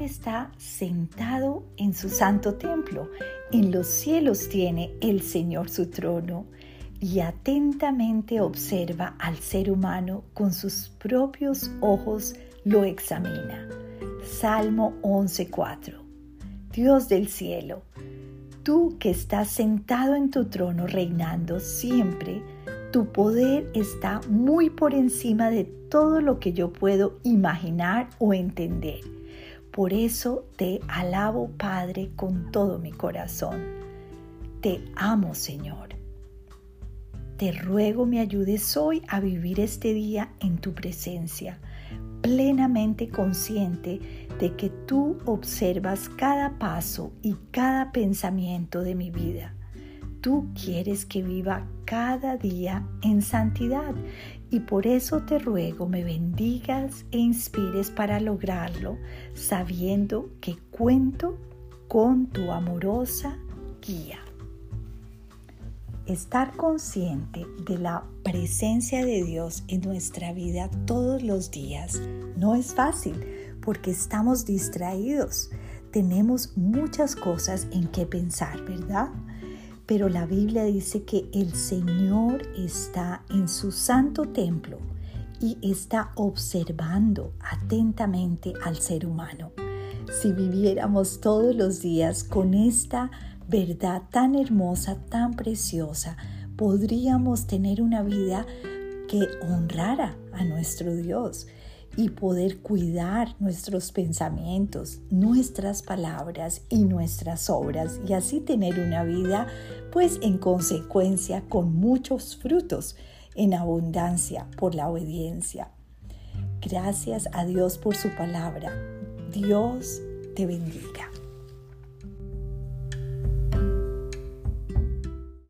Está sentado en su santo templo. En los cielos tiene el Señor su trono y atentamente observa al ser humano con sus propios ojos lo examina. Salmo 11:4 Dios del cielo, tú que estás sentado en tu trono reinando siempre, tu poder está muy por encima de todo lo que yo puedo imaginar o entender. Por eso te alabo, Padre, con todo mi corazón. Te amo, Señor. Te ruego me ayudes hoy a vivir este día en tu presencia, plenamente consciente de que tú observas cada paso y cada pensamiento de mi vida. Tú quieres que viva cada día en santidad y por eso te ruego me bendigas e inspires para lograrlo, sabiendo que cuento con tu amorosa guía. Estar consciente de la presencia de Dios en nuestra vida todos los días no es fácil porque estamos distraídos. Tenemos muchas cosas en que pensar, ¿verdad? Pero la Biblia dice que el Señor está en su santo templo y está observando atentamente al ser humano. Si viviéramos todos los días con esta verdad tan hermosa, tan preciosa, podríamos tener una vida que honrara a nuestro Dios y poder cuidar nuestros pensamientos, nuestras palabras y nuestras obras y así tener una vida pues en consecuencia con muchos frutos en abundancia por la obediencia. Gracias a Dios por su palabra. Dios te bendiga.